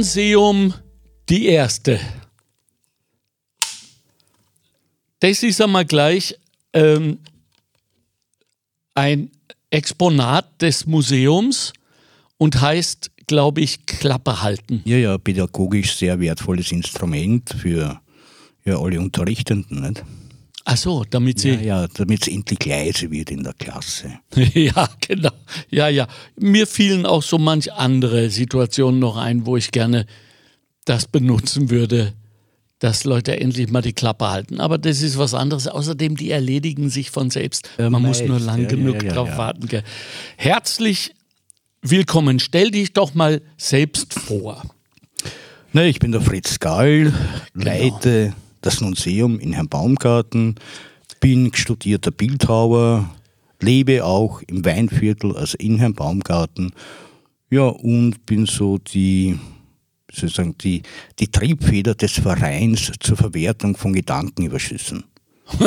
Non-Seum die erste. Das ist einmal gleich ähm, ein Exponat des Museums und heißt, glaube ich, Klappe halten. Ja, ja, pädagogisch sehr wertvolles Instrument für ja, alle Unterrichtenden. Nicht? Ach so, damit sie. Ja, ja damit es endlich leise wird in der Klasse. ja, genau. Ja, ja. Mir fielen auch so manch andere Situationen noch ein, wo ich gerne das benutzen würde, dass Leute endlich mal die Klappe halten. Aber das ist was anderes. Außerdem, die erledigen sich von selbst. Man meist, muss nur lang ja, genug ja, drauf warten. Herzlich willkommen. Stell dich doch mal selbst vor. Na, ich bin der Fritz Gall, genau. leite das Museum in Herrn Baumgarten, bin studierter Bildhauer, lebe auch im Weinviertel, also in Herrn Baumgarten. Ja, und bin so die, sozusagen die, die Triebfeder des Vereins zur Verwertung von Gedankenüberschüssen.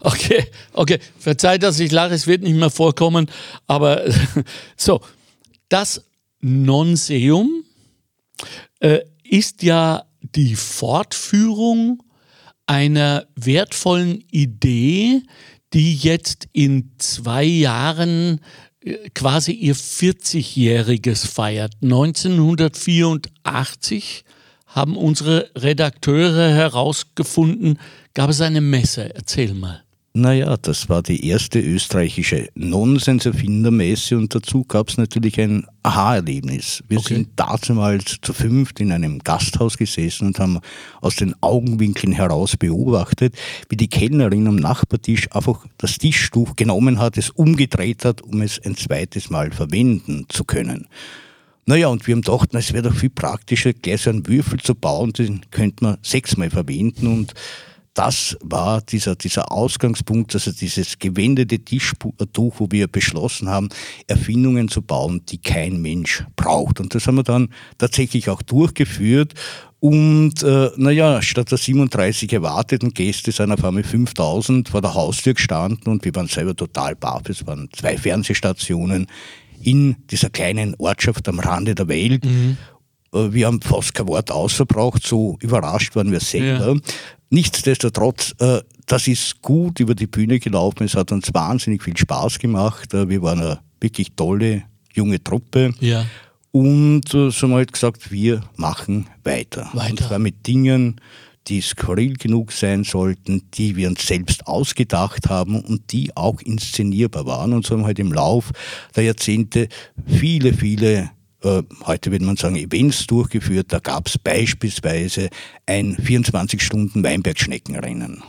okay, okay. Verzeiht, dass ich lache, es wird nicht mehr vorkommen. Aber so, das Nonseum äh, ist ja die Fortführung einer wertvollen Idee, die jetzt in zwei Jahren äh, quasi ihr 40-jähriges feiert. 1984 haben unsere Redakteure herausgefunden, gab es eine Messe. Erzähl mal. Naja, das war die erste österreichische Nonsenserfindermesse und dazu gab es natürlich ein Aha-Erlebnis. Wir okay. sind damals zu fünft in einem Gasthaus gesessen und haben aus den Augenwinkeln heraus beobachtet, wie die Kellnerin am Nachbartisch einfach das Tischtuch genommen hat, es umgedreht hat, um es ein zweites Mal verwenden zu können. Naja, und wir haben gedacht, es wäre doch viel praktischer, gleich so einen Würfel zu bauen, den könnte man sechsmal verwenden und das war dieser, dieser Ausgangspunkt, also dieses gewendete Tischtuch, wo wir beschlossen haben, Erfindungen zu bauen, die kein Mensch braucht. Und das haben wir dann tatsächlich auch durchgeführt. Und äh, naja, statt der 37 erwarteten Gäste sind auf einmal 5000 vor der Haustür gestanden und wir waren selber total baff. Es waren zwei Fernsehstationen in dieser kleinen Ortschaft am Rande der Welt. Mhm. Äh, wir haben fast kein Wort ausverbraucht, so überrascht waren wir selber. Nichtsdestotrotz, äh, das ist gut über die Bühne gelaufen. Es hat uns wahnsinnig viel Spaß gemacht. Äh, wir waren eine wirklich tolle junge Truppe. Ja. Und äh, so haben wir halt gesagt, wir machen weiter. weiter. Und zwar mit Dingen, die skurril genug sein sollten, die wir uns selbst ausgedacht haben und die auch inszenierbar waren. Und so haben wir halt im Lauf der Jahrzehnte viele, viele heute würde man sagen, Events durchgeführt. Da gab es beispielsweise ein 24-Stunden-Weinbergschneckenrennen.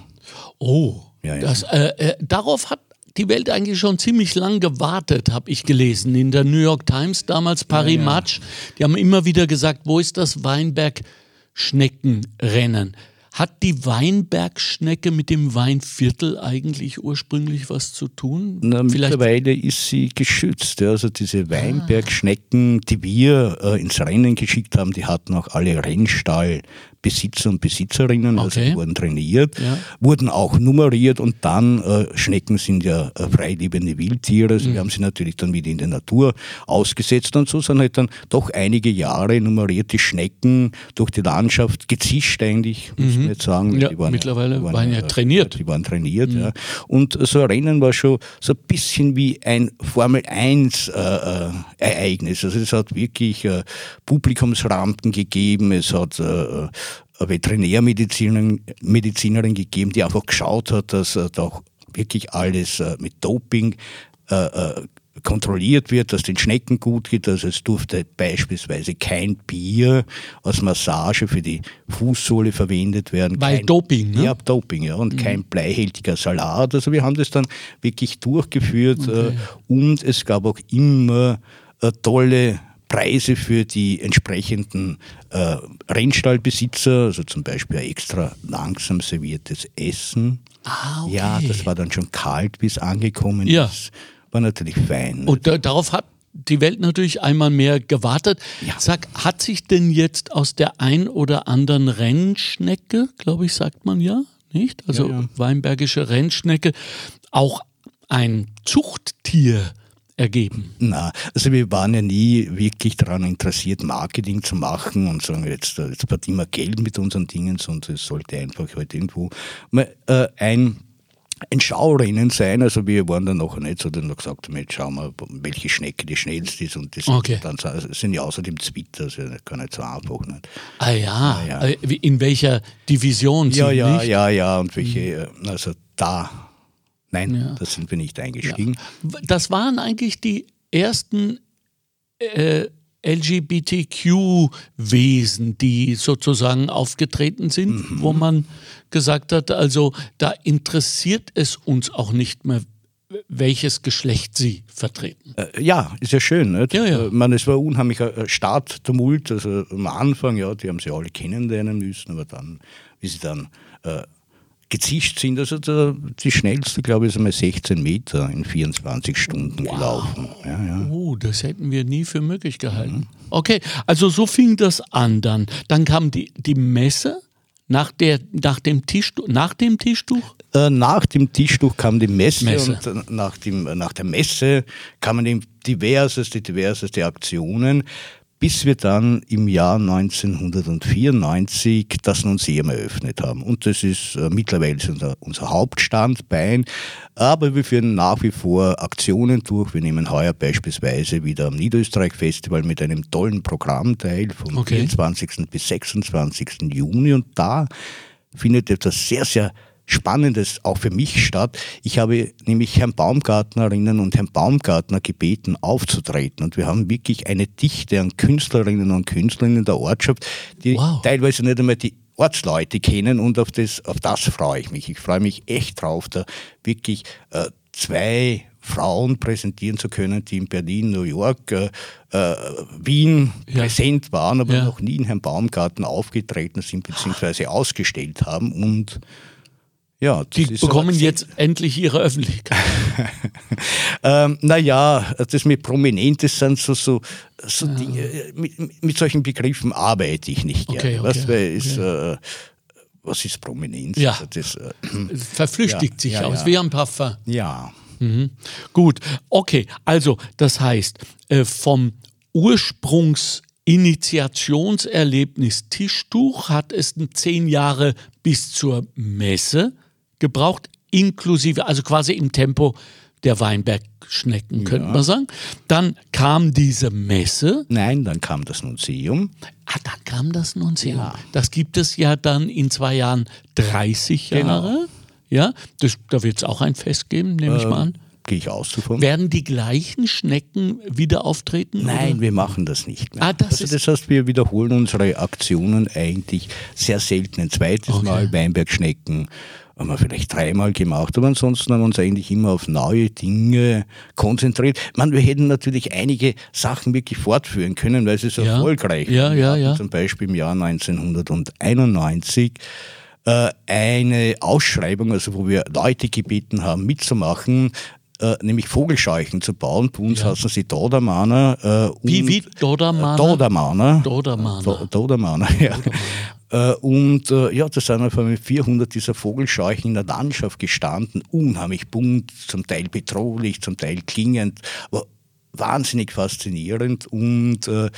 Oh, ja, ja. Das, äh, äh, darauf hat die Welt eigentlich schon ziemlich lang gewartet, habe ich gelesen. In der New York Times, damals Paris ja, Match, die haben immer wieder gesagt, wo ist das Weinberg-Schneckenrennen? Hat die Weinbergschnecke mit dem Weinviertel eigentlich ursprünglich was zu tun? Na, mittlerweile ist sie geschützt. Also diese Weinbergschnecken, die wir äh, ins Rennen geschickt haben, die hatten auch alle Rennstall Besitzer und Besitzerinnen, also okay. also wurden trainiert, ja. wurden auch nummeriert und dann, äh, Schnecken sind ja äh, freilebende Wildtiere, also mhm. wir haben sie natürlich dann wieder in der Natur ausgesetzt und so sind halt dann doch einige Jahre nummerierte Schnecken durch die Landschaft gezischt eigentlich, muss mhm. man jetzt sagen. Ja, waren, mittlerweile waren, waren ja trainiert. Die waren trainiert, mhm. ja. Und so ein Rennen war schon so ein bisschen wie ein Formel 1 äh, äh, Ereignis. Also es hat wirklich äh, Publikumsrampen gegeben, es hat äh, Veterinärmedizinerin Medizinerin gegeben, die einfach geschaut hat, dass äh, da auch wirklich alles äh, mit Doping äh, kontrolliert wird, dass den Schnecken gut geht. Also es durfte beispielsweise kein Bier als Massage für die Fußsohle verwendet werden. Weil kein, Doping, ne? Ja, Doping, ja. Und mhm. kein bleihältiger Salat. Also wir haben das dann wirklich durchgeführt okay. und es gab auch immer tolle Preise für die entsprechenden äh, Rennstallbesitzer, also zum Beispiel ein extra langsam serviertes Essen. Ah, okay. Ja, das war dann schon kalt, bis angekommen ja. ist. War natürlich fein. Und da, darauf hat die Welt natürlich einmal mehr gewartet. Ja. Sag, hat sich denn jetzt aus der ein oder anderen Rennschnecke, glaube ich, sagt man ja, nicht? Also ja, ja. weinbergische Rennschnecke, auch ein Zuchttier ergeben? Na, also wir waren ja nie wirklich daran interessiert, Marketing zu machen und sagen, jetzt, jetzt verdienen wir Geld mit unseren Dingen, sondern es sollte einfach halt irgendwo mal, äh, ein ein Schaurennen sein. Also wir waren dann noch nicht so, dann noch gesagt haben, jetzt schauen wir, welche Schnecke die schnellste ist. Und das okay. dann sind ja außerdem Zwitter, also gar nicht so einfach. Nicht. Ah ja, ah, ja. Äh, in welcher Division ja, ja, nicht? Ja, ja, und welche, mhm. also da, nein, ja. da sind wir nicht eingestiegen. Ja. Das waren eigentlich die ersten äh, LGBTQ-Wesen, die sozusagen aufgetreten sind, mhm. wo man gesagt hat, also da interessiert es uns auch nicht mehr, welches Geschlecht sie vertreten. Äh, ja, ist ja schön. Nicht? Ja, ja. Äh, meine, es war unheimlicher äh, Starttumult. Also am Anfang, ja, die haben sie alle kennenlernen müssen, aber dann, wie sie dann äh, gezischt sind. Also der, die schnellste, glaube ich, ist einmal 16 Meter in 24 Stunden wow. gelaufen. Ja, ja. Oh, das hätten wir nie für möglich gehalten. Mhm. Okay, also so fing das an dann. Dann kam die, die Messe nach, der, nach, dem, Tischtuch, nach dem Tischtuch? Äh, nach dem Tischtuch kam die Messe, Messe. und nach, dem, nach der Messe kamen diverseste, diverseste Aktionen bis wir dann im Jahr 1994 das Museum eröffnet haben. Und das ist äh, mittlerweile unser, unser Hauptstandbein. Aber wir führen nach wie vor Aktionen durch. Wir nehmen heuer beispielsweise wieder am Niederösterreich-Festival mit einem tollen Programm teil vom okay. 24. bis 26. Juni. Und da findet etwas sehr, sehr Spannendes auch für mich statt. Ich habe nämlich Herrn Baumgartnerinnen und Herrn Baumgartner gebeten, aufzutreten. Und wir haben wirklich eine Dichte an Künstlerinnen und Künstlern in der Ortschaft, die wow. teilweise nicht einmal die Ortsleute kennen und auf das, auf das freue ich mich. Ich freue mich echt drauf, da wirklich äh, zwei Frauen präsentieren zu können, die in Berlin, New York, äh, äh, Wien ja. präsent waren, aber ja. noch nie in Herrn Baumgarten aufgetreten sind bzw. ausgestellt haben und ja, die bekommen jetzt endlich ihre Öffentlichkeit. ähm, naja, das mit Prominentes sind so, so, so ja. Dinge, mit, mit, solchen Begriffen arbeite ich nicht okay, gerne. Okay, was, okay. ist, äh, was ist Prominenz? Ja. Das, äh, Verflüchtigt ja, sich ja, aus wie ein Parfum. Ja. Mhm. Gut, okay, also das heißt, äh, vom Ursprungs Initiationserlebnis Tischtuch hat es zehn Jahre bis zur Messe gebraucht, inklusive, also quasi im Tempo der Weinbergschnecken, könnte ja. man sagen. Dann kam diese Messe. Nein, dann kam das Museum. Ah, dann kam das Museum. Ja. Das gibt es ja dann in zwei Jahren 30 genau. Jahre. Genau. Ja, das, da wird es auch ein Fest geben, nehme ähm, ich mal an. Gehe ich aus davon. Werden die gleichen Schnecken wieder auftreten? Nein, oder? wir machen das nicht mehr. Ah, das, also das heißt, wir wiederholen unsere Aktionen eigentlich sehr selten. Ein zweites okay. Mal Weinbergschnecken haben wir vielleicht dreimal gemacht, aber ansonsten haben wir uns eigentlich immer auf neue Dinge konzentriert. Man, wir hätten natürlich einige Sachen wirklich fortführen können, weil sie so ja. erfolgreich ja. Ja, ja. Zum Beispiel im Jahr 1991 äh, eine Ausschreibung, also wo wir Leute gebeten haben, mitzumachen, äh, nämlich Vogelscheuchen zu bauen. Bei uns ja. heißen sie Dodermaner. Äh, wie, wie? Dodermaner? Dodermaner. Dodermaner. Dodermaner, ja. Dodermaner. Äh, und äh, ja, da sind einfach mit 400 dieser Vogelscheuchen in der Landschaft gestanden, unheimlich bunt, zum Teil bedrohlich, zum Teil klingend, aber wahnsinnig faszinierend und äh,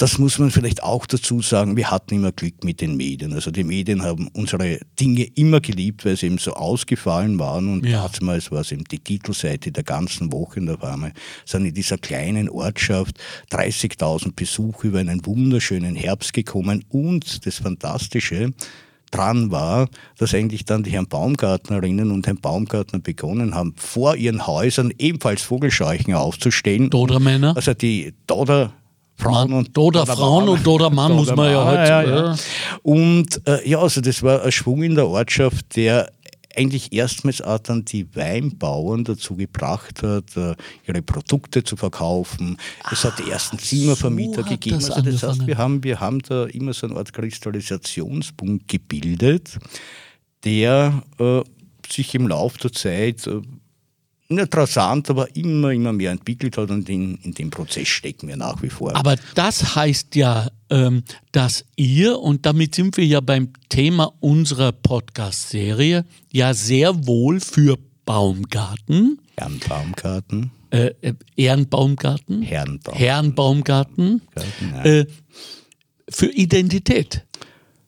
das muss man vielleicht auch dazu sagen, wir hatten immer Glück mit den Medien. Also die Medien haben unsere Dinge immer geliebt, weil sie eben so ausgefallen waren. Und ja. damals war es eben die Titelseite der ganzen Woche. Und auf einmal sind in dieser kleinen Ortschaft 30.000 Besucher über einen wunderschönen Herbst gekommen. Und das Fantastische, dran war, dass eigentlich dann die Herrn Baumgartnerinnen und Herrn Baumgartner begonnen haben, vor ihren Häusern ebenfalls Vogelscheuchen aufzustellen. Dodermänner? Also die Doder Frauen und Doder Frauen und Doder Mann muss man ja heute. Ja, ja. Und äh, ja, also das war ein Schwung in der Ortschaft, der eigentlich erstmals auch dann die Weinbauern dazu gebracht hat, äh, ihre Produkte zu verkaufen. Es hat die ersten Zimmervermieter so gegeben. Das also das heißt, wir haben, wir haben da immer so eine Art Kristallisationspunkt gebildet, der äh, sich im Laufe der Zeit äh, nicht rasant, aber immer, immer mehr entwickelt hat und in, in dem Prozess stecken wir nach wie vor. Aber das heißt ja, ähm, dass ihr, und damit sind wir ja beim Thema unserer Podcast-Serie, ja sehr wohl für Baumgarten. Jan Baumgarten. äh, äh Ehrenbaumgarten, Herrenbaum. Herrenbaumgarten äh, für Identität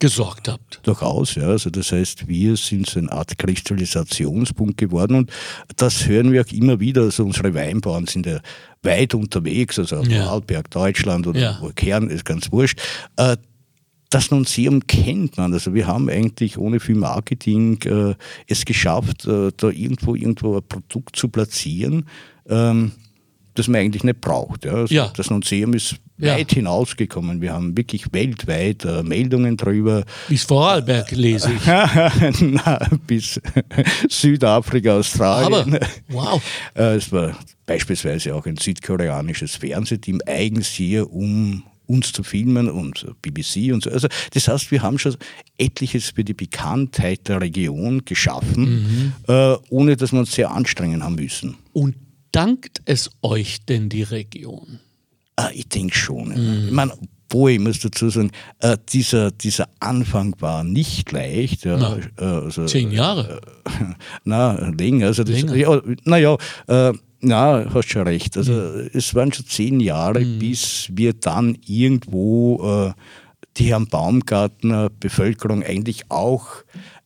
gesorgt habt. Durchaus, ja. Also das heißt, wir sind so eine Art Kristallisationspunkt geworden und das hören wir auch immer wieder. Also unsere Weinbauern sind ja weit unterwegs, also auf Ja. Vorarlberg, Deutschland oder Ja. Kern ist ganz wurscht. Äh, das Nunzium kennt man. Also wir haben eigentlich ohne viel Marketing äh, es geschafft, äh, da irgendwo irgendwo ein Produkt zu platzieren, ähm, das man eigentlich nicht braucht. Ja. Also Ja. Das Nunzium ist Ja. weit hinausgekommen. Wir haben wirklich weltweit äh, Meldungen drüber. Bis Vorarlberg lese ich. Na, bis Südafrika, Australien. Aber, wow. Äh, Es war beispielsweise auch ein südkoreanisches Fernsehteam eigens hier, um uns zu filmen und BBC und so. Also das heißt, wir haben schon etliches für die Bekanntheit der Region geschaffen, äh, ohne dass wir uns sehr anstrengen haben müssen. Und dankt es euch denn die Region? Ah, ich denke schon. Ich meine, obwohl, ich muss dazu sagen, äh, dieser, dieser Anfang war nicht leicht. Ja, äh, also, Zehn Jahre. Na, länger. Also das, Länger. Ja, naja, äh, na, hast schon recht. Also es waren schon zehn Jahre, Mhm. bis wir dann irgendwo äh, die Herrn Baumgartner Bevölkerung eigentlich auch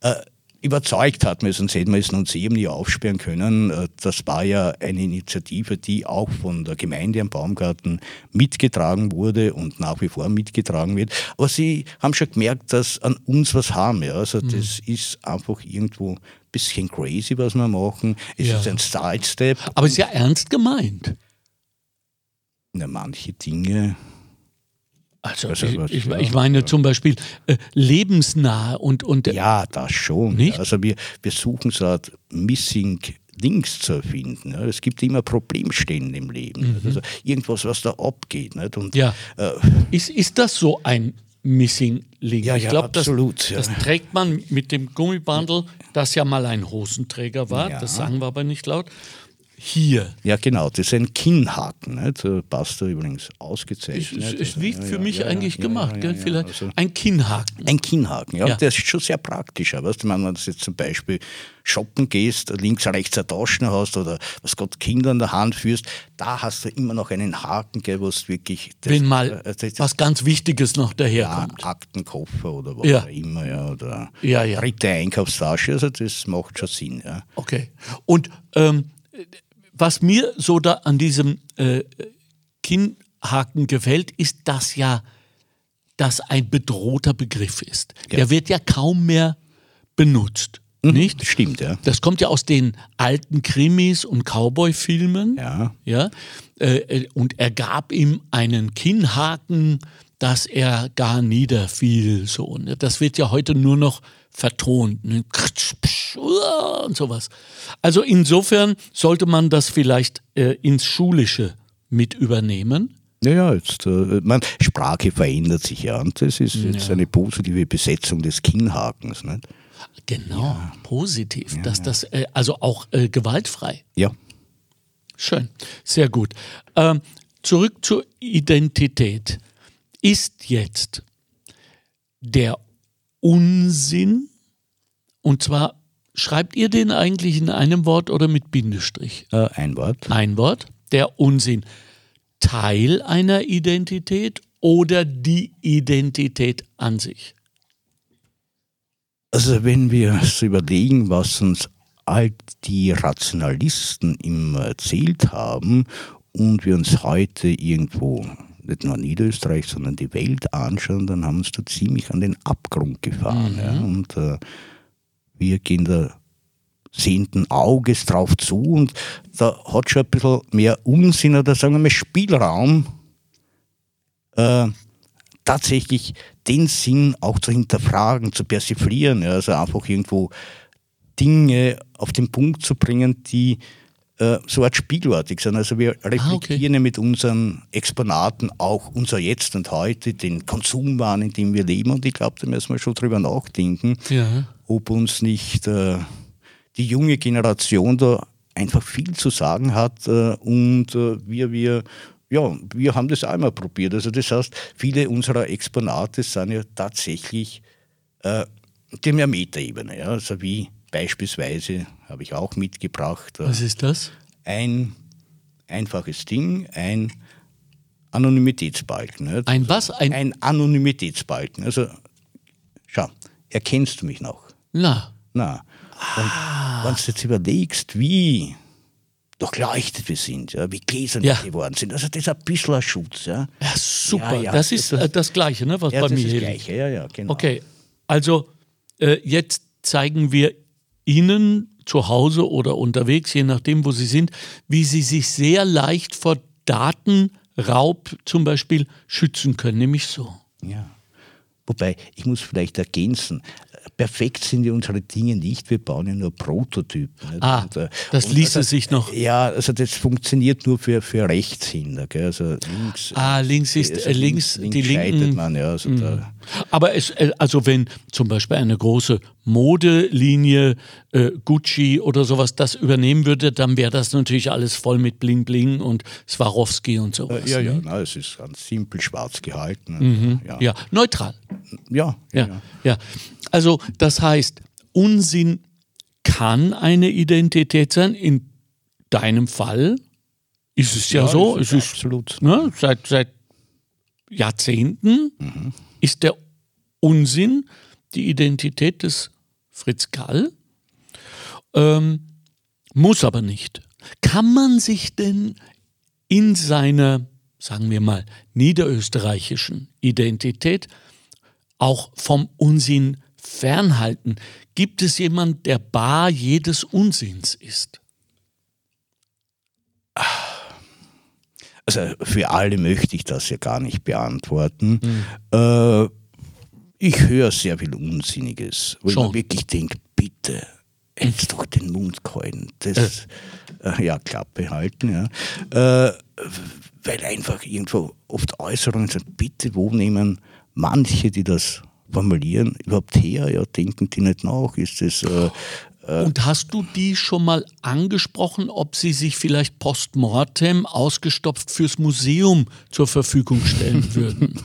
äh, überzeugt hatten, sonst hätten wir es uns eben nie aufsperren können. Äh, Das war ja eine Initiative, die auch von der Gemeinde am Baumgarten mitgetragen wurde und nach wie vor mitgetragen wird. Aber sie haben schon gemerkt, dass an uns was haben. Ja. Also Mhm. das ist einfach irgendwo ein bisschen crazy, was wir machen. Es Ja. ist ein Sidestep. Aber ist ja ernst gemeint. Na, manche Dinge. Also, ich, ich, ich meine zum Beispiel äh, lebensnah und, und Ja, das schon. Nicht? Also wir, wir suchen so eine Missing Links zu erfinden. Ja. Es gibt immer Problemstellen im Leben. Also irgendwas, was da abgeht. Nicht? Und Mhm. Ja. äh, ist, ist das so ein Missing Link? Ja, ich glaube, das, ja. das trägt man mit dem Gummibandel, das ja mal ein Hosenträger war, das sagen wir aber nicht laut, hier. ja, genau, das ist ein Kinnhaken. Nicht? Da passt er übrigens ausgezeichnet. es, es wie ja, für ja, mich ja, eigentlich ja, gemacht, ja, ja, Vielleicht also- ein Kinnhaken. Ein Kinnhaken, ja. Ja. Der ist schon sehr praktisch. Weißt du, wenn du jetzt zum Beispiel shoppen gehst, links, rechts eine Taschen hast oder was Gott Kinder in der Hand führst, da hast du immer noch einen Haken, gell, wo es wirklich das, Wenn mal äh, das, was ganz Wichtiges noch ja, daherkommt. Aktenkoffer oder was Ja. auch immer, ja, oder Ja, ja. dritte Einkaufstasche, also das macht schon Sinn, ja. Okay. Und ähm, was mir so da an diesem äh, Kinnhaken gefällt, ist, dass ja das ein bedrohter Begriff ist. Der wird ja kaum mehr benutzt. Nicht? Stimmt, ja. Das kommt ja aus den alten Krimis und Cowboy-Filmen. Ja. Ja? Äh, äh, und er gab ihm einen Kinnhaken, dass er gar niederfiel. So. Das wird ja heute nur noch vertont. Ne? Und sowas. Also insofern sollte man das vielleicht äh, ins Schulische mit übernehmen. Naja, jetzt, äh, man, Sprache verändert sich ja und das ist jetzt eine positive Besetzung des Kinnhakens. Nicht? Genau, positiv. dass das, äh, also auch äh, gewaltfrei. Ja. Schön, sehr gut. Ähm, zurück zur Identität. Ist jetzt der Unsinn, und zwar schreibt ihr den eigentlich in einem Wort oder mit Bindestrich? Äh, ein Wort. Ein Wort, der Unsinn. Teil einer Identität oder die Identität an sich? Also wenn wir so überlegen, was uns all die Rationalisten immer erzählt haben und wir uns heute irgendwo, nicht nur Niederösterreich, sondern die Welt anschauen, dann haben wir uns da ziemlich an den Abgrund gefahren. Ja? Und äh, wir gehen da sehenden Auges drauf zu und da hat schon ein bisschen mehr Unsinn oder sagen wir mal Spielraum, äh, tatsächlich den Sinn auch zu hinterfragen, zu persiflieren, ja, also einfach irgendwo Dinge auf den Punkt zu bringen, die äh, so Art spiegelartig sind. Also wir reflektieren ja mit unseren Exponaten auch unser Jetzt und Heute, den Konsumwahn, in dem wir leben und ich glaube, da müssen wir schon drüber nachdenken, Ja. ob uns nicht äh, die junge Generation da einfach viel zu sagen hat äh, und äh, wir, wir, ja, wir haben das einmal probiert. Also das heißt, viele unserer Exponate sind ja tatsächlich äh, die Metaebene, ja, also wie beispielsweise habe ich auch mitgebracht äh, Was ist das? ein einfaches Ding, ein Anonymitätsbalken. Nicht? Ein was? Ein, ein Anonymitätsbalken. Also, schau, erkennst du mich noch? Na. Na. Und ah. wenn du jetzt überlegst, wie durchleuchtet wir sind, ja, wie gläsern ja. wir geworden sind. Also das ist ein bisschen ein Schutz. Ja, ja super. Ja, ja. Das ist das, äh, das Gleiche, ne, was bei mir ist. Das Gleiche, ja, ja, genau. Okay, also äh, jetzt zeigen wir Ihnen zu Hause oder unterwegs, je nachdem, wo Sie sind, wie Sie sich sehr leicht vor Datenraub zum Beispiel schützen können, nämlich so. Ja. Wobei, ich muss vielleicht ergänzen, perfekt sind ja unsere Dinge nicht, wir bauen ja nur Prototypen. Nicht? Ah, und, äh, das ließe also, sich noch. Ja, also das funktioniert nur für, für Rechtshänder. Gell? Also links, ah, links ist also links, links, die linken. Man, ja, also mhm. Aber es, äh, also wenn zum Beispiel eine große Modelinie äh, Gucci oder sowas das übernehmen würde, dann wäre das natürlich alles voll mit Bling Bling und Swarovski und sowas. Äh, ja, ja, ne? na, es ist ganz simpel schwarz gehalten. Mhm. Ja. ja. neutral. Ja, ja, ja. ja. Also das heißt, Unsinn kann eine Identität sein. In deinem Fall ist es ja, ja so. Ist es ist absolut. Ne, seit, seit Jahrzehnten mhm. ist der Unsinn die Identität des Fritz Gall. Ähm, muss aber nicht. Kann man sich denn in seiner, sagen wir mal, niederösterreichischen Identität auch vom Unsinn fernhalten? Gibt es jemand, der bar jedes Unsinns ist? Also für alle möchte ich das ja gar nicht beantworten. Mhm. Äh, ich höre sehr viel Unsinniges, wo Schon. ich wirklich denke, bitte, jetzt doch den Mund gehalten. Das, äh. ja, Klappe halten, ja. Äh, weil einfach irgendwo oft Äußerungen sind, bitte, wo nehmen manche, die das formulieren, überhaupt her? Ja, denken die nicht nach? Ist das äh, äh, Und hast du die schon mal angesprochen, ob sie sich vielleicht postmortem ausgestopft fürs Museum zur Verfügung stellen würden?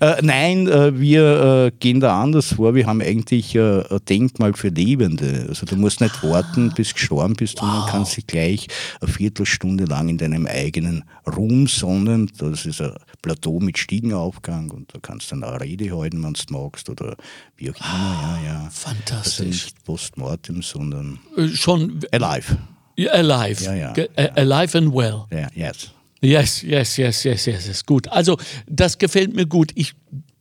äh, nein, äh, wir äh, gehen da anders vor. Wir haben eigentlich äh, ein Denkmal für Lebende. Also du musst nicht ah. warten, bis du gestorben bist, wow. sondern kannst dich gleich eine Viertelstunde lang in deinem eigenen Ruhm sonnen. Das ist ein Plateau mit Stiegenaufgang und da kannst du dann eine Rede halten, wenn du magst oder wie auch immer. Ah, ja, ja. Fantastisch. Also postmortem, sondern äh, schon alive. alive. Ja, ja, ja. Alive and well. Ja, yes. Yes, yes, yes, yes, yes, yes. Gut. Also, das gefällt mir gut. Ich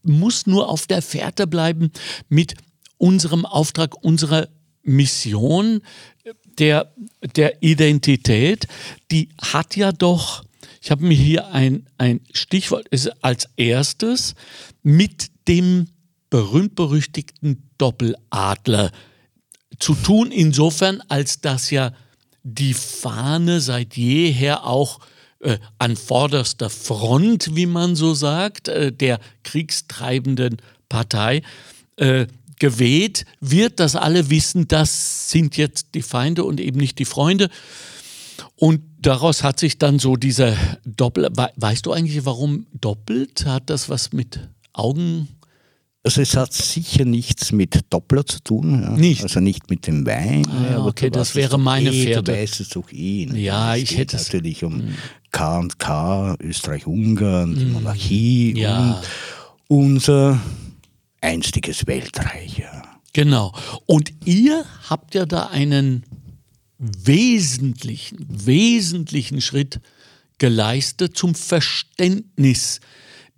muss nur auf der Fährte bleiben mit unserem Auftrag, unserer Mission der, der Identität. Die hat ja doch, ich habe mir hier ein, ein Stichwort, ist als erstes mit dem berühmt-berüchtigten Doppeladler zu tun, insofern, als dass ja die Fahne seit jeher auch äh, an vorderster Front, wie man so sagt, äh, der kriegstreibenden Partei äh, geweht wird, dass alle wissen, das sind jetzt die Feinde und eben nicht die Freunde. Und daraus hat sich dann so dieser Doppel. Weißt du eigentlich, warum doppelt? Hat das was mit Augen also es hat sicher nichts mit Doppler zu tun. Ja. Nicht? Also nicht mit dem Wein. Ah, ja, okay, das wäre meine eh, Pferde. Du weißt es doch eh. Ne? Ja, es ich hätte es. natürlich um hm. K und K, Österreich-Ungarn, die hm. Monarchie ja. und unser einstiges Weltreich. Ja. Genau. Und ihr habt ja da einen wesentlichen, wesentlichen Schritt geleistet zum Verständnis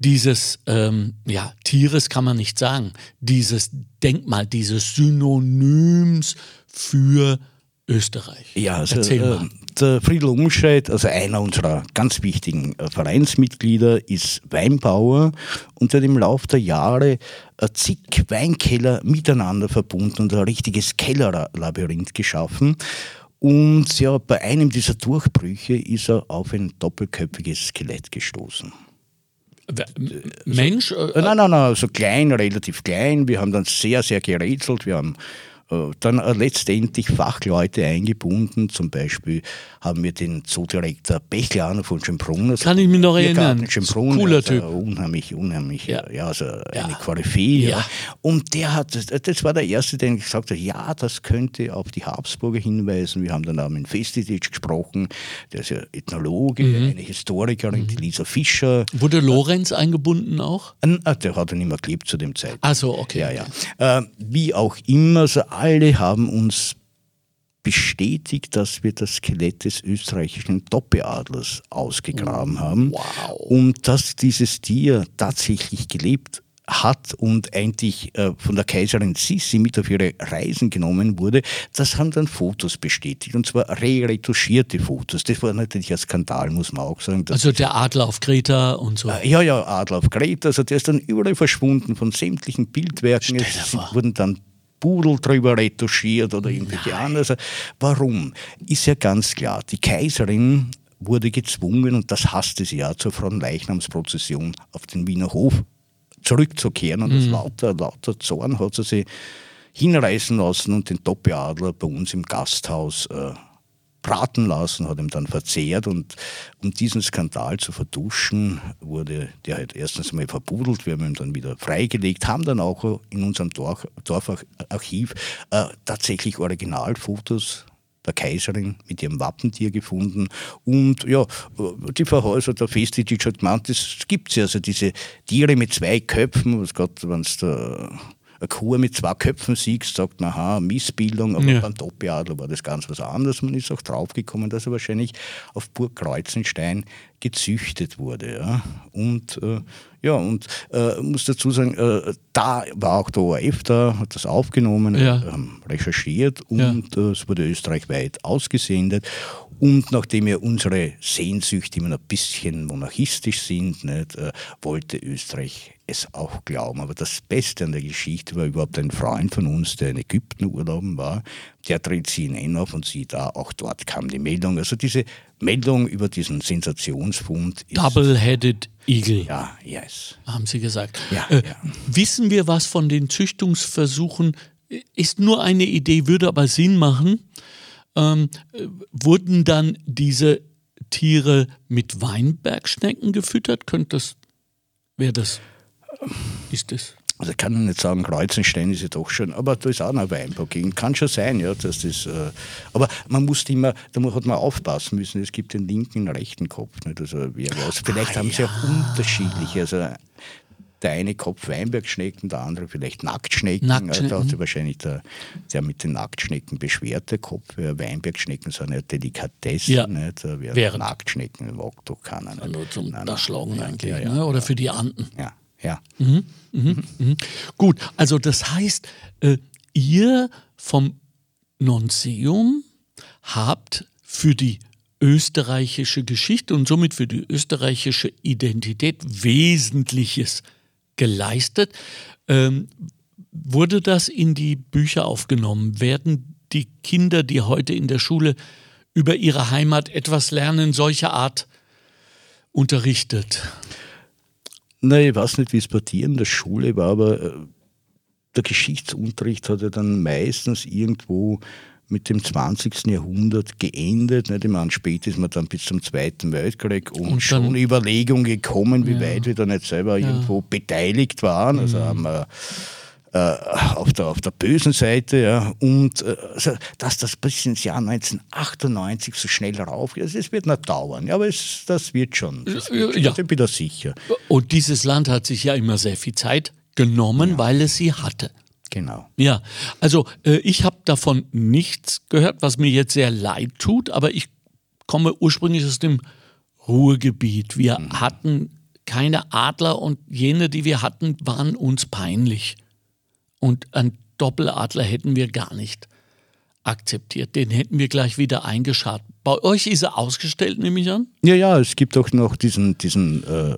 dieses ähm, ja, Tieres kann man nicht sagen, dieses Denkmal, dieses Synonyms für Österreich. Ja, also, äh, der Friedel Umscheid, also einer unserer ganz wichtigen äh, Vereinsmitglieder, ist Weinbauer und hat im Laufe der Jahre äh, zig Weinkeller miteinander verbunden und ein richtiges Kellerlabyrinth geschaffen. Und ja, bei einem dieser Durchbrüche ist er auf ein doppelköpfiges Skelett gestoßen. Mensch? Äh, nein, nein, nein, so klein, relativ klein. Wir haben dann sehr, sehr gerätselt. Wir haben äh, dann äh, letztendlich Fachleute eingebunden. Zum Beispiel haben wir den Zoodirektor Bechlaner von Schönbrunn. Kann ich mich noch erinnern. Schönbrunn, Cooler also Typ. Unheimlich, unheimlich, Ja. ja, also Ja. eine Koryphäe. Ja. Und der hat, das war der Erste, der gesagt hat, ja, das könnte auf die Habsburger hinweisen. Wir haben dann auch mit Festitsch gesprochen, der ist ja Ethnologe, Mhm. eine Historikerin, die Lisa Fischer. Wurde Lorenz eingebunden auch? Ah, Der hat ja nicht mehr gelebt zu dem Zeitpunkt. Also okay. Ja, ja. Äh, wie auch immer, also alle haben uns bestätigt, dass wir das Skelett des österreichischen Doppeadlers ausgegraben haben Wow. und dass dieses Tier tatsächlich gelebt hat und eigentlich äh, von der Kaiserin Sissi mit auf ihre Reisen genommen wurde, das haben dann Fotos bestätigt und zwar re-retuschierte Fotos. Das war natürlich ein Skandal, muss man auch sagen. Also der Adler auf Kreta und so. äh, Ja, ja, Adler auf Kreta, also der ist dann überall verschwunden von sämtlichen Bildwerken. Es vor. wurden dann Pudel drüber retuschiert oder irgendwelche anderen. Also warum? Ist ja ganz klar, die Kaiserin wurde gezwungen, und das hasste sie ja, zur Fronleichnamsprozession auf den Wiener Hof zurückzukehren. Und aus lauter, lauter Zorn hat sie sich hinreißen lassen und den Doppeadler bei uns im Gasthaus äh, braten lassen, hat ihn dann verzehrt und um diesen Skandal zu vertuschen, wurde der halt erstens mal verbudelt, wir haben ihn dann wieder freigelegt, haben dann auch in unserem Dorf, Dorfarchiv äh, tatsächlich Originalfotos der Kaiserin mit ihrem Wappentier gefunden. Und ja, die Frau Häuser, der Festitsch hat gemeint, das gibt es ja, also diese Tiere mit zwei Köpfen, was gerade, wenn es da eine Kuh mit zwei Köpfen siehst, sagt man, aha, Missbildung, aber Ja. beim Doppeadler war das ganz was anderes. Man ist auch draufgekommen, dass er wahrscheinlich auf Burg Kreuzenstein gezüchtet wurde. Ja. Und äh, ja, und äh, muss dazu sagen, äh, da war auch der ORF da, hat das aufgenommen, Ja. ähm, recherchiert und Ja. äh, es wurde österreichweit ausgesendet. Und nachdem ja unsere Sehnsüchte immer ein bisschen monarchistisch sind, nicht, äh, wollte Österreich es auch glauben. Aber das Beste an der Geschichte war überhaupt ein Freund von uns, der in Ägypten urlauben war, der dreht CNN auf und sieht da, auch dort kam die Meldung. Also diese Meldung über diesen Sensationsfund ist. Double-Headed Eagle, Ja, yes. haben Sie gesagt. Ja, äh, ja. Wissen wir was von den Züchtungsversuchen? Ist nur eine Idee, würde aber Sinn machen. Ähm, äh, wurden dann diese Tiere mit Weinbergschnecken gefüttert? Könnte das, wäre das, ist das? Also ich kann ich nicht sagen, Kreuzenstein ist ja doch schon, aber da ist auch noch Weinberg. Kann schon sein, ja, dass das. Äh, aber man muss immer, da hat man aufpassen müssen. Es gibt den linken und den rechten Kopf. Nicht? Also wer weiß. Vielleicht Ah, haben sie auch unterschiedliche. Also der eine Kopf Weinbergschnecken, der andere vielleicht Nacktschnecken. Nacktschnecken. Da hat sich wahrscheinlich der, der mit den Nacktschnecken beschwert, der Kopf. Weinbergschnecken sind ja Delikatesse. Ja. Nicht? Wer Während. Nacktschnecken mag doch keiner. Nicht? Nur zum Nein. Erschlagen Ja, eigentlich, ja, ja. Ne? oder für die Anden. Ja, ja. Gut, also das heißt, äh, ihr vom Nonseum habt für die österreichische Geschichte und somit für die österreichische Identität Wesentliches geleistet. Ähm, wurde das in die Bücher aufgenommen? Werden die Kinder, die heute in der Schule über ihre Heimat etwas lernen, solcher Art unterrichtet? Nein, ich weiß nicht, wie es bei dir in der Schule war, aber äh, der Geschichtsunterricht hat ja dann meistens irgendwo mit dem 20. Jahrhundert geendet. Nicht? Ich meine, spät ist man dann bis zum Zweiten Weltkrieg und, Und schon in Überlegung gekommen, wie weit wir da nicht selber irgendwo beteiligt waren. Also Mhm. haben wir äh, auf, der, auf der bösen Seite. Ja. Und äh, also, dass das bis ins Jahr 1998 so schnell raufgeht, also, es wird noch dauern. Ja, aber es, das wird schon. Das wird schon. Ja. Ich bin da sicher. Und dieses Land hat sich ja immer sehr viel Zeit genommen, weil es sie hatte. Genau. Ja, also äh, ich habe davon nichts gehört, was mir jetzt sehr leid tut, aber ich komme ursprünglich aus dem Ruhrgebiet. Wir hatten keine Adler und jene, die wir hatten, waren uns peinlich. Und einen Doppeladler hätten wir gar nicht akzeptiert. Den hätten wir gleich wieder eingeschart. Bei euch ist er ausgestellt, nehme ich an? Ja, ja, es gibt auch noch diesen, diesen äh,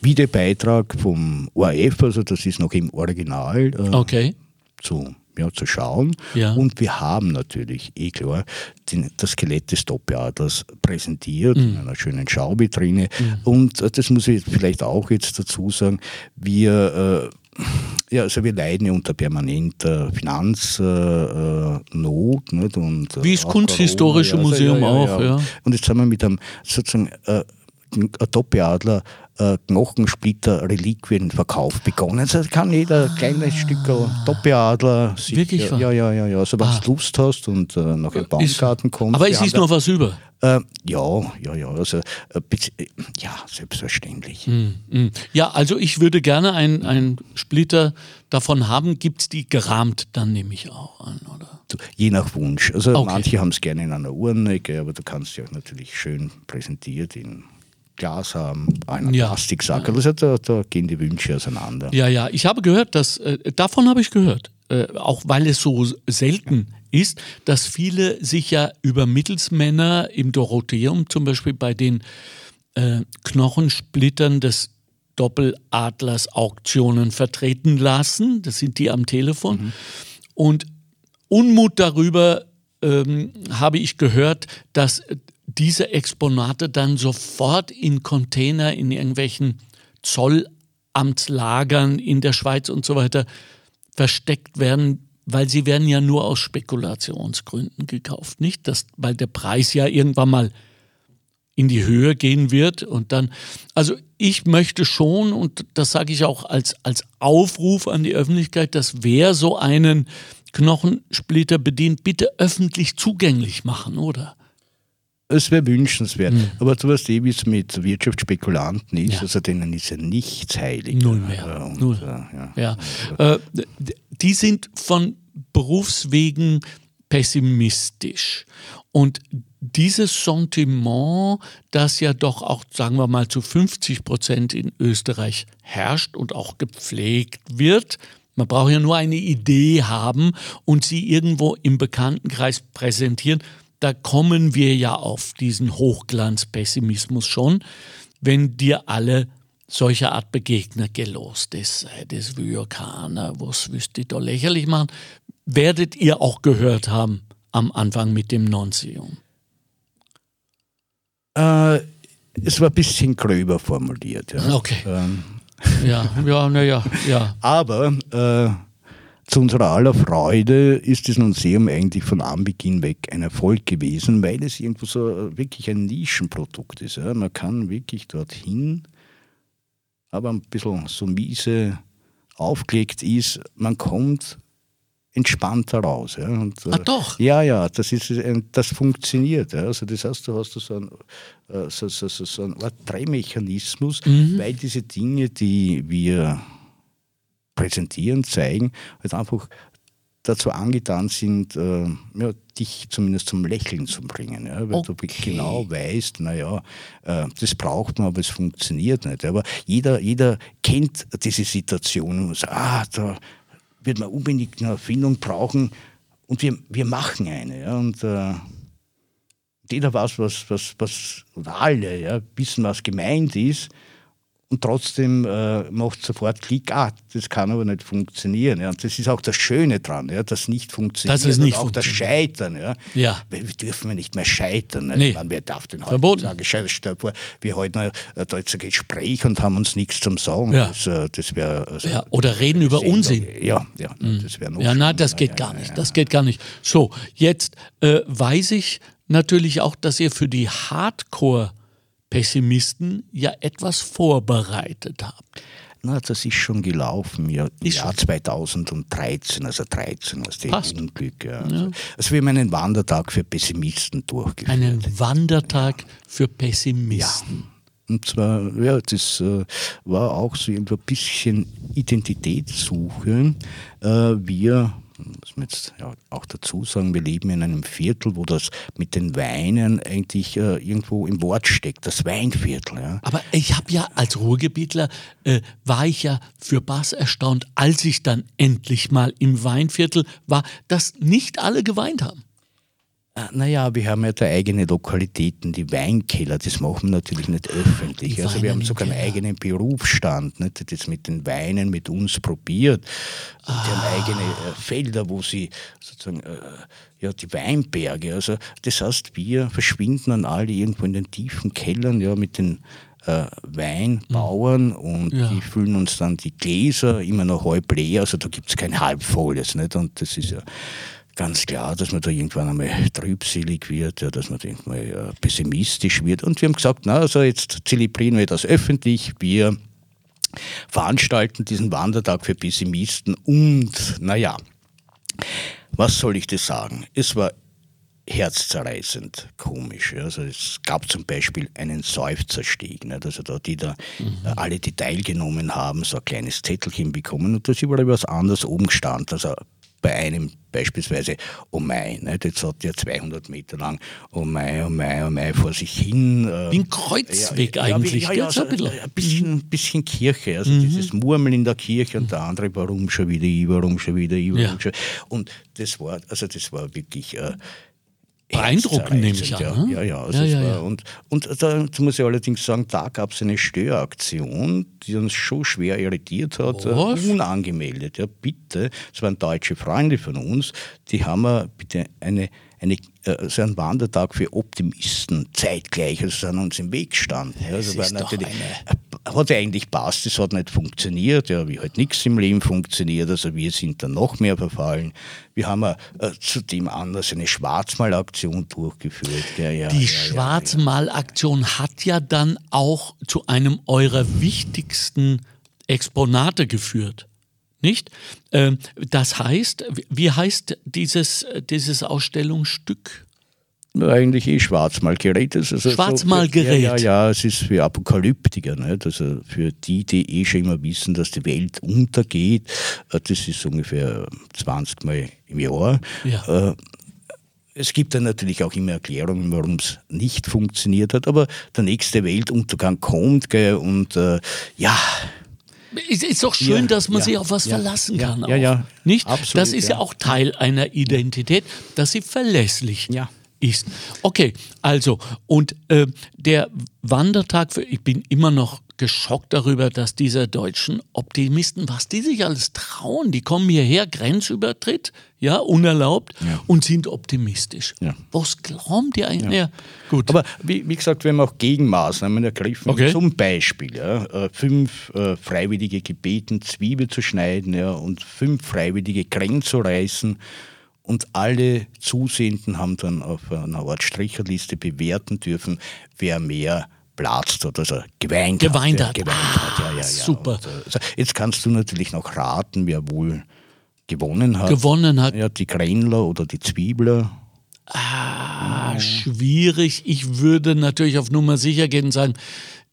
Videobeitrag vom ORF, also das ist noch im Original äh, Okay. zu, ja, zu schauen. Ja. Und wir haben natürlich, eh klar, den, das Skelett des Doppeadlers präsentiert Mhm. in einer schönen Schauvitrine. Und äh, das muss ich vielleicht auch jetzt dazu sagen, wir äh, ja, also wir leiden ja unter permanenter Finanznot. Äh, nicht? Und, äh, Wie das Kunsthistorische Corona, Museum ja, ja, auch, ja. Und jetzt sind wir mit einem sozusagen äh, Doppeladler äh, Knochensplitter Reliquienverkauf begonnen. Also kann jeder ah. kleines Stück Doppeladler sich, Wirklich? Ja, ja, ja, ja. Also wenn ah. du Lust hast und äh, nach dem Baumgarten kommst. Aber es ist noch was über. Äh, ja, ja, ja, also äh, äh, ja, selbstverständlich. Mm. Ja, also ich würde gerne einen Splitter davon haben. Gibt es die gerahmt, dann nehme ich auch an, oder? Je nach Wunsch. Also okay. manche haben es gerne in einer Urne, aber du kannst ja natürlich schön präsentiert in Glas haben, einen ja. Plastiksackerl. Also da, da, gehen die Wünsche auseinander. Ja, ja, ich habe gehört, dass, äh, davon habe ich gehört, äh, auch weil es so selten ist, dass viele sich ja über Mittelsmänner im Dorotheum, zum Beispiel bei den äh, Knochensplittern des Doppeladlers Auktionen vertreten lassen. Das sind die am Telefon. Mhm. Und Unmut darüber ähm, habe ich gehört, dass diese Exponate dann sofort in Container in irgendwelchen Zollamtslagern in der Schweiz und so weiter versteckt werden, weil sie werden ja nur aus Spekulationsgründen gekauft, nicht? Das, weil der Preis ja irgendwann mal in die Höhe gehen wird und dann, also ich möchte schon, und das sage ich auch als, als Aufruf an die Öffentlichkeit, dass wer so einen Knochensplitter bedient, bitte öffentlich zugänglich machen, oder? Es wäre wünschenswert. Mhm. Aber eh, wie es mit Wirtschaftsspekulanten ist. Ja. Also denen ist ja nichts heilig. Null mehr. Und, Null. Äh, ja. ja. Äh, die sind von Berufswegen pessimistisch. Und dieses Sentiment, das ja doch auch, sagen wir mal, zu 50 Prozent in Österreich herrscht und auch gepflegt wird, man braucht ja nur eine Idee haben und sie irgendwo im Bekanntenkreis präsentieren, da kommen wir ja auf diesen Hochglanzpessimismus schon, wenn dir alle solcher Art begegnet gelost ist. Das will keiner, was wüsst ihr da lächerlich machen. Werdet ihr auch gehört haben am Anfang mit dem Nonsium? Äh, es war ein bisschen gröber formuliert. Ja. Okay. Ähm. Ja, ja, naja, ja. Aber äh, zu unserer aller Freude ist das Museum eigentlich von Anbeginn weg ein Erfolg gewesen, weil es irgendwo so wirklich ein Nischenprodukt ist. Ja. Man kann wirklich dorthin, aber ein bisschen so miese aufgelegt ist, man kommt entspannter raus. Ja. Und, ah, doch? Ja, ja, das, ist, das funktioniert. Ja. Also das heißt, du hast so einen, äh, so, so, so, so einen Art Drehmechanismus, mhm. weil diese Dinge, die wir präsentieren, zeigen, halt einfach dazu angetan sind, äh, ja, dich zumindest zum Lächeln zu bringen. Ja, weil okay. du genau weißt, naja, äh, das braucht man, aber es funktioniert nicht. Aber jeder, jeder kennt diese Situation und sagt, ah, da wird man unbedingt eine Erfindung brauchen und wir, wir machen eine. Ja, und äh, jeder weiß, was, was, was, oder alle ja, wissen, was gemeint ist und trotzdem äh, macht sofort Klick, ah, das kann aber nicht funktionieren. Ja. Und das ist auch das Schöne dran, ja, das nicht funktioniert. Das ist nicht und auch das Scheitern. Ja. ja. Wir, wir dürfen nicht mehr scheitern. Ne? Nee. Man, wer darf denn heute Verboten. sagen, stell vor, wir halten ein, ein deutsches Gespräch und haben uns nichts zum Sagen. Ja. Das, äh, das wäre. Also, ja, oder reden über Sendung. Unsinn. Ja, ja, mhm. das wäre noch. Ja, nein, das geht gar nicht. Das geht gar nicht. So, jetzt äh, weiß ich natürlich auch, dass ihr für die Hardcore- Pessimisten ja etwas vorbereitet habt. Na, das ist schon gelaufen, ja, im Jahr 2013, also 13, was der Unglück. Ja. ja. Also wir haben einen Wandertag für Pessimisten durchgeführt. Einen Wandertag ja. für Pessimisten. Ja. Und zwar, ja, das äh, war auch so ein bisschen Identitätssuche. Äh, wir muss man jetzt ja auch dazu sagen, wir leben in einem Viertel, wo das mit den Weinen eigentlich äh, irgendwo im Wort steckt, das Weinviertel. Ja. Aber ich habe ja als Ruhrgebietler, äh, war ich ja für Bass erstaunt, als ich dann endlich mal im Weinviertel war, dass nicht alle geweint haben. Ah, naja, wir haben ja da eigene Lokalitäten, die Weinkeller, das machen wir natürlich nicht öffentlich. Die also wir haben sogar einen eigenen Berufsstand, nicht? das mit den Weinen mit uns probiert. Und ah. die haben ah. eigene äh, Felder, wo sie sozusagen äh, ja, die Weinberge. Also das heißt, wir verschwinden dann alle irgendwo in den tiefen Kellern, ja, mit den äh, Weinbauern und Ja. die füllen uns dann die Gläser immer noch halb leer, also da gibt es kein halbvolles. Nicht? Und das ist ja ganz klar, dass man da irgendwann einmal trübselig wird, ja, dass man irgendwann mal äh, pessimistisch wird. Und wir haben gesagt, na, also jetzt zelebrieren wir das öffentlich, wir veranstalten diesen Wandertag für Pessimisten und, naja, was soll ich dir sagen? Es war herzzerreißend komisch. ja. Also es gab zum Beispiel einen Seufzersteg, nicht? also da, die da äh, alle, die teilgenommen haben, so ein kleines Zettelchen bekommen und da ist überall was anderes oben gestanden. Also bei einem beispielsweise, oh mein, nicht? jetzt hat der 200 Meter lang, oh mein, oh mein, oh mein, vor sich hin. äh, ein Kreuzweg eigentlich, ja, gell? ja, So ein bisschen. ein bisschen, bisschen Kirche, also dieses Murmeln in der Kirche und der andere, warum schon wieder ich, warum schon wieder ich, warum Ja. schon. Und das war, also das war wirklich äh, Beeindruckend, nehme ich an, ne? Ja, ja, ja. Also Ja, ja, war, ja. Und, und da muss ich allerdings sagen, da gab es eine Störaktion, die uns schon schwer irritiert hat, äh, Was? unangemeldet. Ja, bitte, es waren deutsche Freunde von uns, die haben wir bitte eine, eine, äh, so einen Wandertag für Optimisten zeitgleich, also sind uns im Weg gestanden. Ja, also ist doch äh, hat ja eigentlich passt, es hat nicht funktioniert, ja, wie halt nichts im Leben funktioniert, also wir sind dann noch mehr verfallen. Wir haben äh, zudem anders eine Schwarzmalaktion durchgeführt. Ja, ja, Die ja, ja, Schwarzmalaktion hat ja dann auch zu einem eurer wichtigsten Exponate geführt. Nicht? Ähm, Das heißt, wie heißt dieses, dieses Ausstellungsstück? Eigentlich eh Schwarzmalgerät. Also so- Schwarzmalgerät. Ja, ja, ja, es ist für Apokalyptiker, nicht? also für die, die eh schon immer wissen, dass die Welt untergeht. Äh, Das ist ungefähr 20 Mal im Jahr. Ja. Äh, Es gibt dann natürlich auch immer Erklärungen, warum es nicht funktioniert hat, aber der nächste Weltuntergang kommt gell, und äh, ja, Es ist doch schön, Ja, dass man ja, sich auf was ja, verlassen kann. ja, ja, Nicht? absolut, das ist ja. auch Teil einer Identität, dass sie verlässlich Ja. ist. Okay, also, und äh, der Wandertag, für, ich bin immer noch geschockt darüber, dass diese deutschen Optimisten, was die sich alles trauen, die kommen hierher, Grenzübertritt, ja, unerlaubt und sind optimistisch. Ja. Was glauben die eigentlich? Ja. Gut. Aber wie, wie gesagt, wir haben auch Gegenmaßnahmen ergriffen. Okay. Zum Beispiel ja, äh, fünf äh, Freiwillige gebeten, Zwiebel zu schneiden ja, und fünf Freiwillige Kren zu reißen. Und alle Zusehenden haben dann auf einer Art Stricherliste bewerten dürfen, wer mehr platzt hat, also geweint, Geweint wer hat. Geweint Ah, hat. Ja, ja, ja. super. Und, äh, also jetzt kannst du natürlich noch raten, wer wohl gewonnen hat. Gewonnen hat. Ja, die Krenler oder die Zwiebler. Ah, schwierig. Ich würde natürlich auf Nummer sicher gehen und sagen,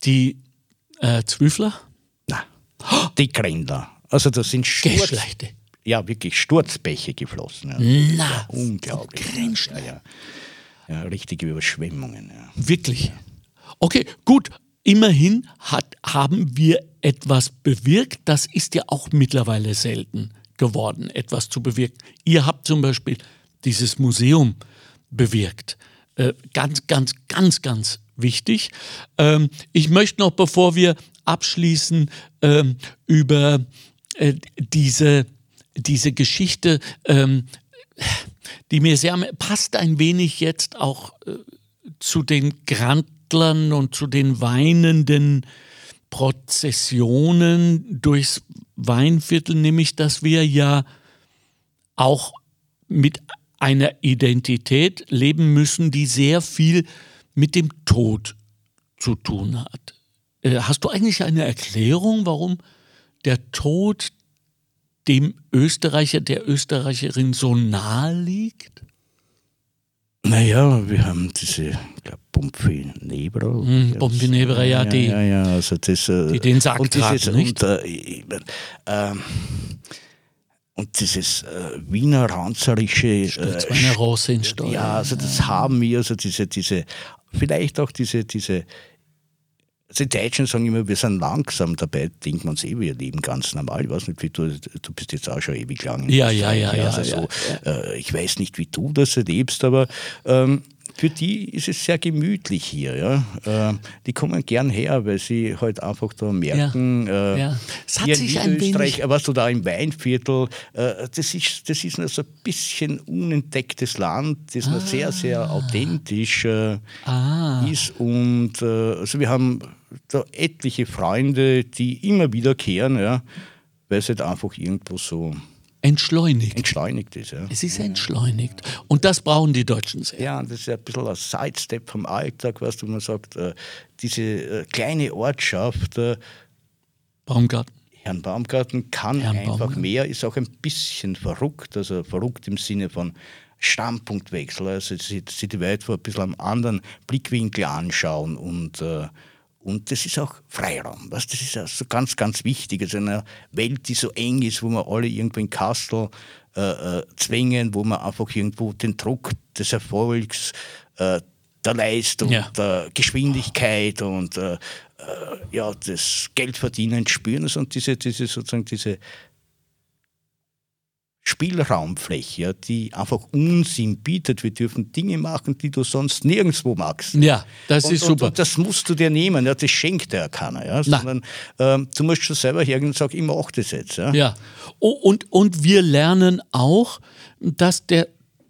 die äh, Zwüfler? Na, die Krenler. Also das sind Sturz, Geschlechte. ja, wirklich Sturzbäche geflossen. Ja. Na, Unglaublich. Grenzschneider. Ja, ja. ja, richtige Überschwemmungen. Ja. Wirklich. Okay, gut. Immerhin hat, haben wir etwas bewirkt. Das ist ja auch mittlerweile selten geworden, etwas zu bewirken. Ihr habt zum Beispiel dieses Museum bewirkt. Äh, ganz, ganz, ganz, ganz wichtig. Ähm, ich möchte noch, bevor wir abschließen, ähm, über äh, diese, diese Geschichte, ähm, die mir sehr passt ein wenig jetzt auch äh, zu den Grantlern und zu den weinenden Prozessionen durchs Weinviertel, nämlich dass wir ja auch mit einer Identität leben müssen, die sehr viel mit dem Tod zu tun hat. Äh, Hast du eigentlich eine Erklärung, warum der Tod dem Österreicher, der Österreicherin so nahe liegt? Naja, wir haben diese, ich glaube, Pomfenebra. Hm, Pomfenebra, ja, die- Ja, ja, also das, äh, die den Sack und dieses, tragen, nicht? Und, äh, ich mein, ähm, und dieses äh, Wiener Ranzerische. Stürzt meine Rosse in Steuer. Ja, also das haben wir, also diese, diese, vielleicht auch diese, diese, also die Deutschen sagen immer, wir sind langsam dabei, denkt man eh, wir leben ganz normal. Ich weiß nicht, wie du, du bist jetzt auch schon ewig lang. in Ja, ja, ja, Österreich, ja, also so, Äh, ich weiß nicht, wie du das erlebst, aber ähm, für die ist es sehr gemütlich hier. Ja? Ähm, die kommen gern her, weil sie halt einfach da merken, äh, ja. Es hat hier in sich ein Niederösterreich, wenig- äh, was du da im Weinviertel, äh, das, ist, das ist noch so ein bisschen unentdecktes Land, das noch sehr, sehr authentisch äh, Ah. ist. Und äh, also wir haben da etliche Freunde, die immer wiederkehren, ja, weil es halt einfach irgendwo so entschleunigt. Entschleunigt ist, ja. Es ist entschleunigt. Und das brauchen die Deutschen sehr. Ja, und das ist ein bisschen ein Sidestep vom Alltag, weißt du, man sagt, äh, diese äh, kleine Ortschaft, äh, Baumgarten. Herrn Baumgarten kann Herrn einfach Baumgarten. mehr, ist auch ein bisschen verrückt, also verrückt im Sinne von Standpunktwechsel, also sie, sie die Welt von ein bisschen einem anderen Blickwinkel anschauen und, äh, und das ist auch Freiraum. Was? Das ist also ganz, ganz wichtig. Also in einer Welt, die so eng ist, wo wir alle irgendwo in Kastel äh, äh, zwängen, wo man einfach irgendwo den Druck des Erfolgs, äh, der Leistung, Ja. der Geschwindigkeit und äh, äh, ja, das Geldverdienen spüren also und diese, diese sozusagen diese Spielraumfläche, ja, die einfach Unsinn bietet. Wir dürfen Dinge machen, die du sonst nirgendwo magst. Ja, das und, ist super. Und, und das musst du dir nehmen, ja, das schenkt dir ja keiner. Ja, sondern ähm, du musst schon selber hergehen und sagen, ich mach das jetzt. Ja. Ja. Oh, und, und wir lernen auch, dass der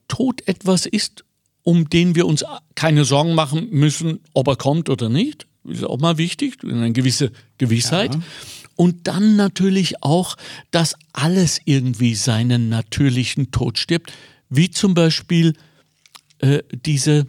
Tod etwas ist, um den wir uns keine Sorgen machen müssen, ob er kommt oder nicht. Ist auch mal wichtig, eine gewisse Gewissheit. Und dann natürlich auch, dass alles irgendwie seinen natürlichen Tod stirbt, wie zum Beispiel äh, diese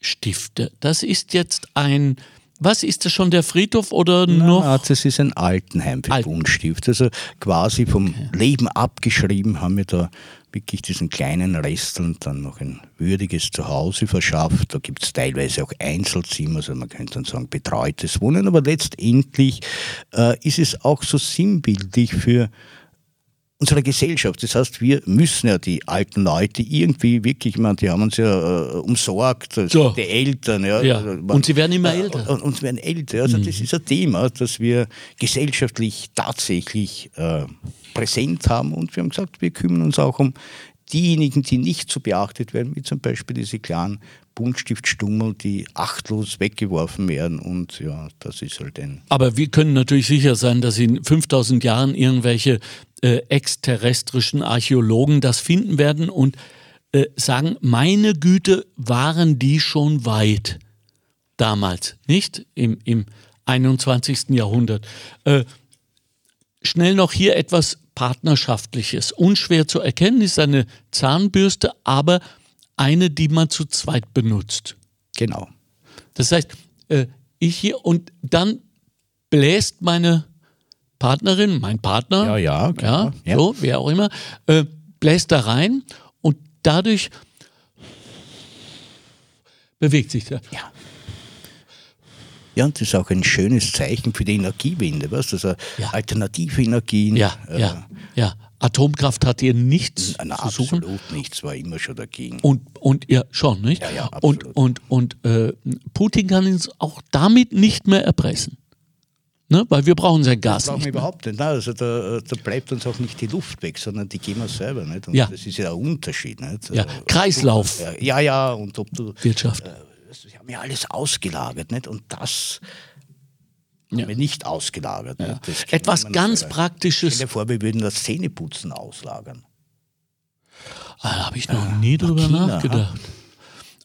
Stifte. Das ist jetzt ein, was ist das schon, der Friedhof oder noch? Ah, das ist ein Altenheim für Alten- Buntstift. Also quasi vom Leben abgeschrieben haben wir da wirklich diesen kleinen Resteln dann noch ein würdiges Zuhause verschafft. Da gibt es teilweise auch Einzelzimmer, also man könnte dann sagen betreutes Wohnen, aber letztendlich äh, ist es auch so sinnbildlich für unsere Gesellschaft. Das heißt, wir müssen ja die alten Leute irgendwie wirklich, ich meine, die haben uns ja äh, umsorgt, also So. die Eltern. Ja, Ja. Also, Und sie werden immer äh, älter. Und, und sie werden älter. Also das ist ein Thema, das wir gesellschaftlich tatsächlich äh, präsent haben. Und wir haben gesagt, wir kümmern uns auch um diejenigen, die nicht so beachtet werden, wie zum Beispiel diese kleinen Buntstiftstummel, die achtlos weggeworfen werden. Und ja, das ist halt ein Aber wir können natürlich sicher sein, dass in 5000 Jahren irgendwelche äh, exterrestrischen Archäologen das finden werden und äh, sagen, meine Güte, waren die schon weit damals, nicht im, im 21. Jahrhundert. Äh, schnell noch hier etwas Partnerschaftliches. Unschwer zu erkennen ist eine Zahnbürste, aber eine, die man zu zweit benutzt. Genau. Das heißt, äh, ich hier und dann bläst meine Partnerin, mein Partner, Ja, ja, ja, klar, ja. so, wer auch immer, äh, bläst da rein und dadurch bewegt sich der. Ja. Ja, und das ist auch ein schönes Zeichen für die Energiewende, du? Also Ja. alternative Energien. Ja, äh, ja, ja. Atomkraft hat hier nichts Na, zu suchen. absolut nichts, war immer schon dagegen. Und, und ja, schon, nicht? Ja, ja, und absolut. und, und äh, Putin kann uns auch damit nicht mehr erpressen. Ne? Weil wir brauchen sein Gas brauchen wir mehr. überhaupt nicht. Nein, also da, da bleibt uns auch nicht die Luft weg, sondern die geben wir selber. Nicht? Und Ja. das ist ja ein Unterschied. Nicht? Ja, Also, Kreislauf. äh, Ja, ja, und ob du. Wirtschaft. Sie haben ja alles ausgelagert, nicht? Und das Ja. haben wir nicht ausgelagert. Das kennen Etwas ganz selber. Praktisches. Stell dir vor, wir würden das Zähneputzen auslagern. Ah, da habe ich noch nie drüber China, nachgedacht.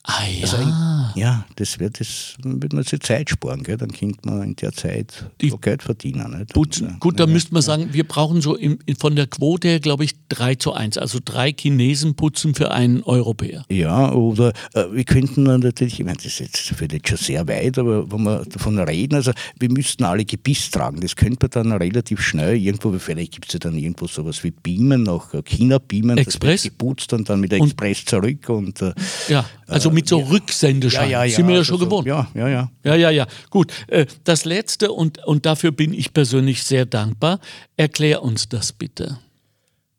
Ah ja. Also ein, ja, das wird das würde man sich Zeit sparen, gell? dann könnte man in der Zeit Die Geld verdienen. Nicht? Putzen. Und, Gut, da müsste man sagen, wir brauchen so im, von der Quote her, glaube ich, 3 zu 1. Also drei Chinesen putzen für einen Europäer. Ja, oder äh, wir könnten dann natürlich, ich meine, das ist jetzt vielleicht schon sehr weit, aber wenn wir davon reden, also wir müssten alle Gebiss tragen. Das könnte man dann relativ schnell irgendwo, vielleicht gibt es ja dann irgendwo sowas wie Beamen nach China beamen. Express? Das wird geputzt und dann mit der Express zurück und äh, Ja, also mit so Rücksendeschein. Sind wir ja schon gewohnt. Ja, ja, ja. Ja, ja, ja. Gut. Äh, Das letzte, und, und dafür bin ich persönlich sehr dankbar. Erklär uns das bitte.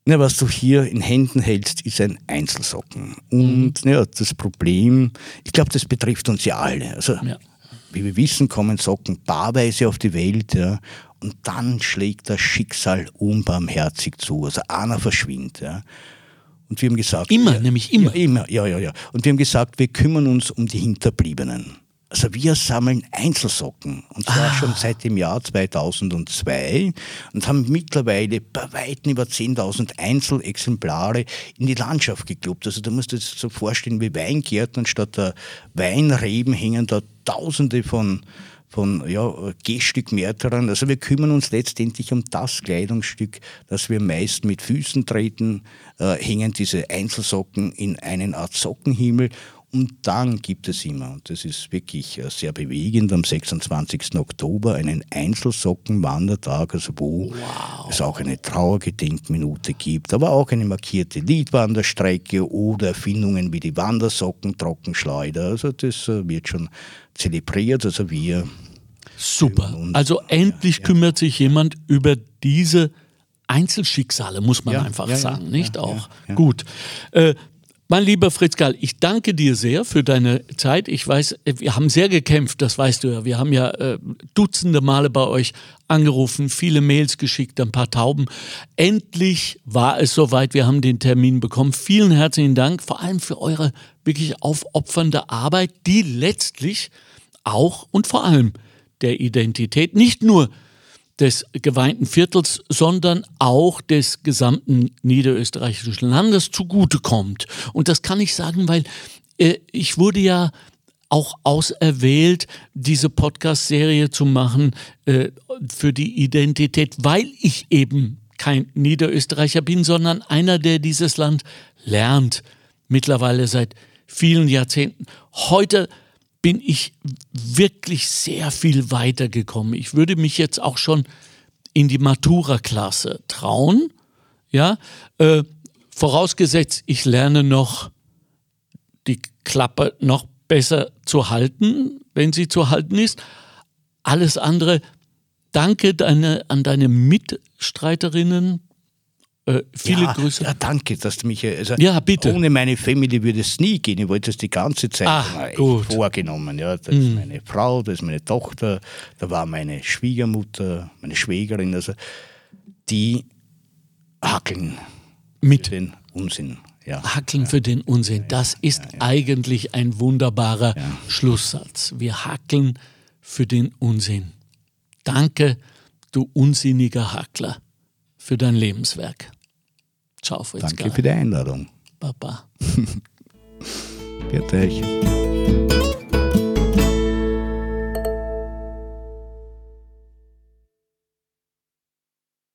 Ja, was du hier in Händen hältst, ist ein Einzelsocken. Und ja, das Problem, ich glaube, das betrifft uns ja alle. Also, Ja. wie wir wissen, kommen Socken paarweise auf die Welt, ja, und dann schlägt das Schicksal unbarmherzig zu. Also einer verschwindet, ja. Und wir haben gesagt, Immer, wir, nämlich immer. Ja, immer, ja, ja, ja. Und wir haben gesagt, wir kümmern uns um die Hinterbliebenen. Also wir sammeln Einzelsocken und zwar Ah. schon seit dem Jahr 2002 und haben mittlerweile bei weitem über 10.000 Einzelexemplare in die Landschaft geklubbt. Also du musst dir das so vorstellen wie Weingärten, statt der Weinreben hängen da Tausende von von ja, Gehstück Märtyrern. Also wir kümmern uns letztendlich um das Kleidungsstück, das wir meist mit Füßen treten, äh, hängen diese Einzelsocken in einen Art Sockenhimmel und dann gibt es immer, und das ist wirklich äh, sehr bewegend, am 26. Oktober einen Einzelsockenwandertag, also wo wow. es auch eine Trauergedenkminute gibt, aber auch eine markierte Liedwanderstrecke oder Erfindungen wie die Wandersocken, Trockenschleuder. Also das äh, wird schon zelebriert. Also wir. Super. Also endlich ja, ja. kümmert sich jemand über diese Einzelschicksale, muss man ja, einfach sagen, nicht auch? Gut. Äh, mein lieber Fritz Gall, ich danke dir sehr für deine Zeit. Ich weiß, wir haben sehr gekämpft, das weißt du ja. Wir haben ja äh, dutzende Male bei euch angerufen, viele Mails geschickt, ein paar Tauben. Endlich war es soweit, wir haben den Termin bekommen. Vielen herzlichen Dank, vor allem für eure wirklich aufopfernde Arbeit, die letztlich auch und vor allem der Identität nicht nur des geweinten Viertels, sondern auch des gesamten niederösterreichischen Landes zugutekommt. Und das kann ich sagen, weil äh, ich wurde ja auch auserwählt, diese Podcast-Serie zu machen äh, für die Identität, weil ich eben kein Niederösterreicher bin, sondern einer, der dieses Land lernt, mittlerweile seit vielen Jahrzehnten. Heute bin ich wirklich sehr viel weitergekommen. Ich würde mich jetzt auch schon in die Matura-Klasse trauen, ja, äh, vorausgesetzt, ich lerne noch die Klappe noch besser zu halten, wenn sie zu halten ist. Alles andere, danke deine, an deine Mitstreiterinnen, äh, viele ja, Grüße. Ja, danke, dass du mich. Also ja, bitte. Ohne meine Family würde es nie gehen. Ich wollte es die ganze Zeit Ach, vorgenommen. Ja, das mm. ist meine Frau, das ist meine Tochter, da war meine Schwiegermutter, meine Schwägerin. Also die hackeln mit den Unsinn. Ja. Hackeln ja. für den Unsinn. Das ist ja, eigentlich ein wunderbarer Schlusssatz. Wir hackeln für den Unsinn. Danke, du unsinniger Hackler, für dein Lebenswerk. Ciao, Fritz Danke für die Einladung. Baba. Bitte euch.